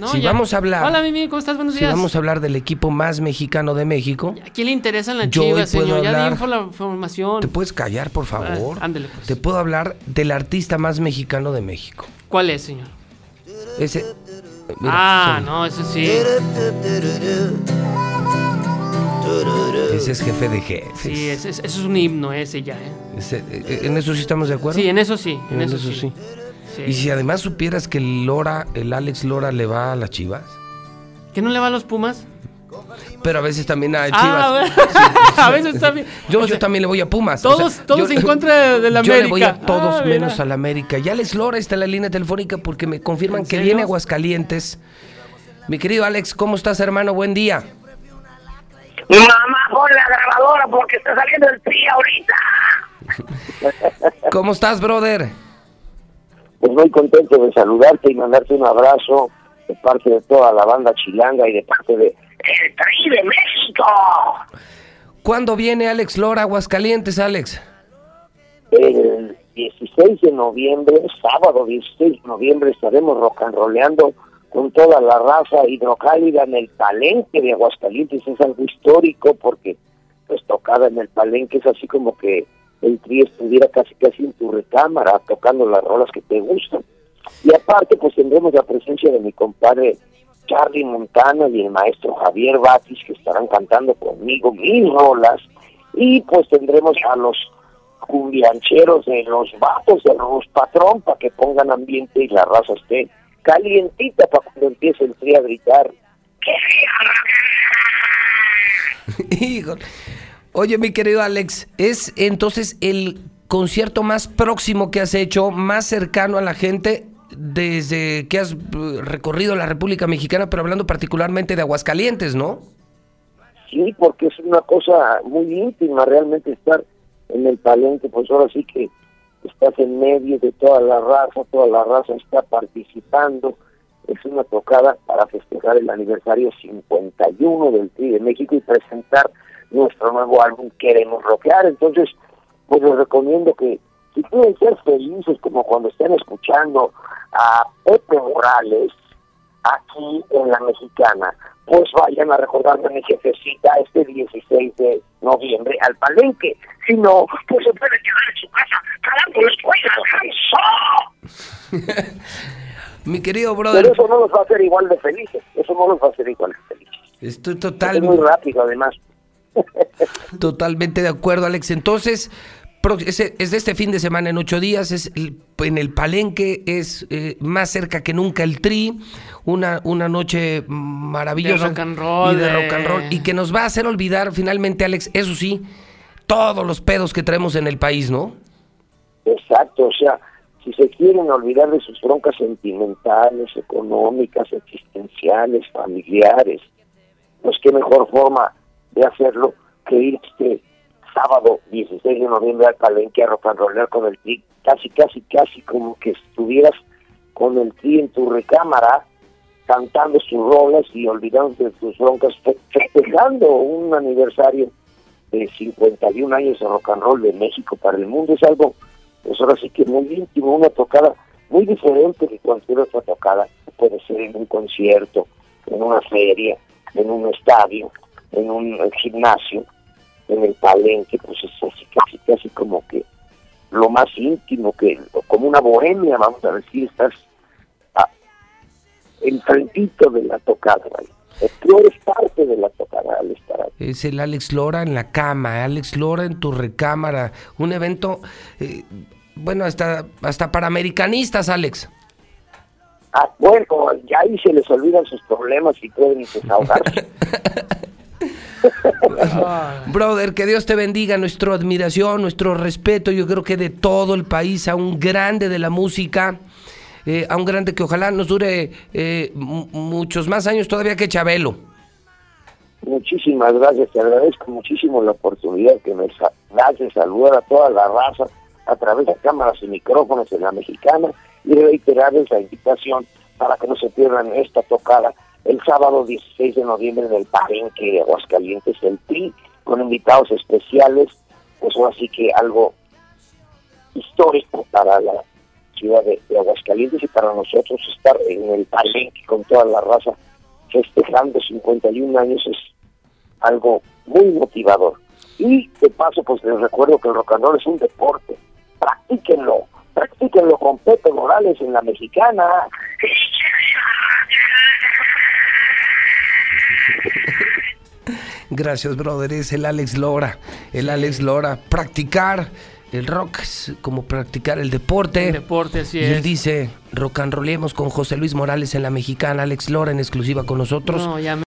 No, si ya. vamos a hablar, Hola, Mimi, ¿cómo estás? Buenos si días. vamos a hablar del equipo más mexicano de México, ¿A quién le interesan las chivas, señor? Ya hablar- di info la información. ¿te puedes callar, por favor? Ah, ándele, pues. Te puedo hablar del artista más mexicano de México. ¿Cuál es, señor? Ese. mira, ah, son- no, eso sí. Ese es jefe de jefes. Sí, es- es- eso es un himno ese ya, ¿eh? Ese- eh, en eso sí estamos de acuerdo. Sí, en eso sí, en, En eso, eso sí. sí. Sí. Y si además supieras que el Lora, el Alex Lora le va a las Chivas, ¿Que no le va a los Pumas? pero a veces también a Chivas. Ah, a veces también. Yo, O yo también le voy a Pumas. o Todos, sea, todos yo- en contra de la Yo América. le voy a todos Ah, menos a la América. Y Alex Lora está en la línea telefónica porque me confirman ¿En que viene a Aguascalientes. Mi querido Alex, ¿cómo estás, hermano? Buen día. Mamá, pon la grabadora porque está saliendo el tri ahorita. ¿Cómo estás, brother? Pues muy contento de saludarte y mandarte un abrazo de parte de toda la banda chilanga y de parte de El Tri de México. ¿Cuándo viene Alex Lora Aguascalientes, Alex? El 16 de noviembre, sábado 16 de noviembre, estaremos rock and roleando con toda la raza hidrocálida en el palenque de Aguascalientes. Es algo histórico porque pues tocada en el palenque es así como que el tri estuviera casi casi en tu recámara tocando las rolas que te gustan. Y aparte pues tendremos la presencia de mi compadre Charlie Montana y el maestro Javier Batis que estarán cantando conmigo mis rolas y pues tendremos a los cumbiancheros de los vatos de los patrón para que pongan ambiente y la raza esté calientita para cuando empiece el tri a gritar. ¡Que Híjole. Oye, mi querido Alex, es entonces el concierto más próximo que has hecho, más cercano a la gente desde que has eh, recorrido la República Mexicana, pero hablando particularmente de Aguascalientes, ¿no? Sí, porque es una cosa muy íntima realmente estar en el palenque, pues ahora sí que estás en medio de toda la raza, toda la raza está participando. Es una tocada para festejar el aniversario 51 del Tri de México y presentar nuestro nuevo álbum Queremos Rockear. Entonces, pues les recomiendo que si pueden ser felices como cuando estén escuchando a Pepe Morales aquí en la Mexicana, pues vayan a recordarme a mi jefecita este 16 de noviembre al palenque. Si no, pues se puede quedar en su casa calándole cuelga al ganso. Mi querido Pero brother, eso no los va a hacer igual de felices. Eso no los va a hacer igual de felices. estoy Es total, muy rápido, además. totalmente de acuerdo, Alex. Entonces, es de este fin de semana, en ocho días, es el- en el Palenque, es eh, más cerca que nunca el Tri, una, una noche maravillosa. De rock and roll, Y de de- rock and roll. Y que nos va a hacer olvidar finalmente, Alex, eso sí, todos los pedos que traemos en el país, ¿no? Exacto, o sea, si se quieren olvidar de sus broncas sentimentales, económicas, existenciales, familiares, pues qué mejor forma de hacerlo que ir este sábado 16 de noviembre al Palenque a rollar con el tri, casi, casi, casi como que estuvieras con el tri en tu recámara cantando sus rolas y olvidándote de tus broncas, fe- festejando un aniversario de 51 años de rock and roll de México para el mundo. Es algo, pues ahora sí que muy íntimo, una tocada muy diferente de cualquier otra tocada. Puede ser en un concierto, en una feria, en un estadio, en un gimnasio, en el palenque, pues es así casi, casi como que lo más íntimo, que como una bohemia, vamos a decir, estás enfrentito de la tocada. ¿vale? Eres parte de la tocada al estar ahí. Es el Alex Lora en la cama, Alex Lora en tu recámara. Un evento, eh, bueno, hasta, hasta para americanistas, Alex. Ah, bueno, ya ahí se les olvidan sus problemas y pueden desahogarse. Brother, que Dios te bendiga, nuestra admiración, nuestro respeto, yo creo que de todo el país, a un grande de la música, eh, a un grande que ojalá nos dure eh, mu- muchos más años todavía que Chabelo. Muchísimas gracias, te agradezco muchísimo la oportunidad que me das de saludar a toda la raza a través de cámaras y micrófonos en la mexicana y reiterarles la invitación para que no se pierdan esta tocada el sábado 16 de noviembre en el Palenque de Aguascalientes, el PRI, con invitados especiales, pues ahora sí que algo histórico para la ciudad de, de Aguascalientes y para nosotros estar en el palenque con toda la raza festejando 51 años es algo muy motivador. Y de paso, pues les recuerdo que el rock and roll es un deporte. Practíquenlo, practíquenlo con Pepe Morales en la mexicana. Gracias, brother. Es el Alex Lora. El Alex Lora. Practicar el rock es como practicar el deporte. El deporte, así y él es. dice, rock and rollemos con José Luis Morales en la mexicana. Alex Lora en exclusiva con nosotros. No, ya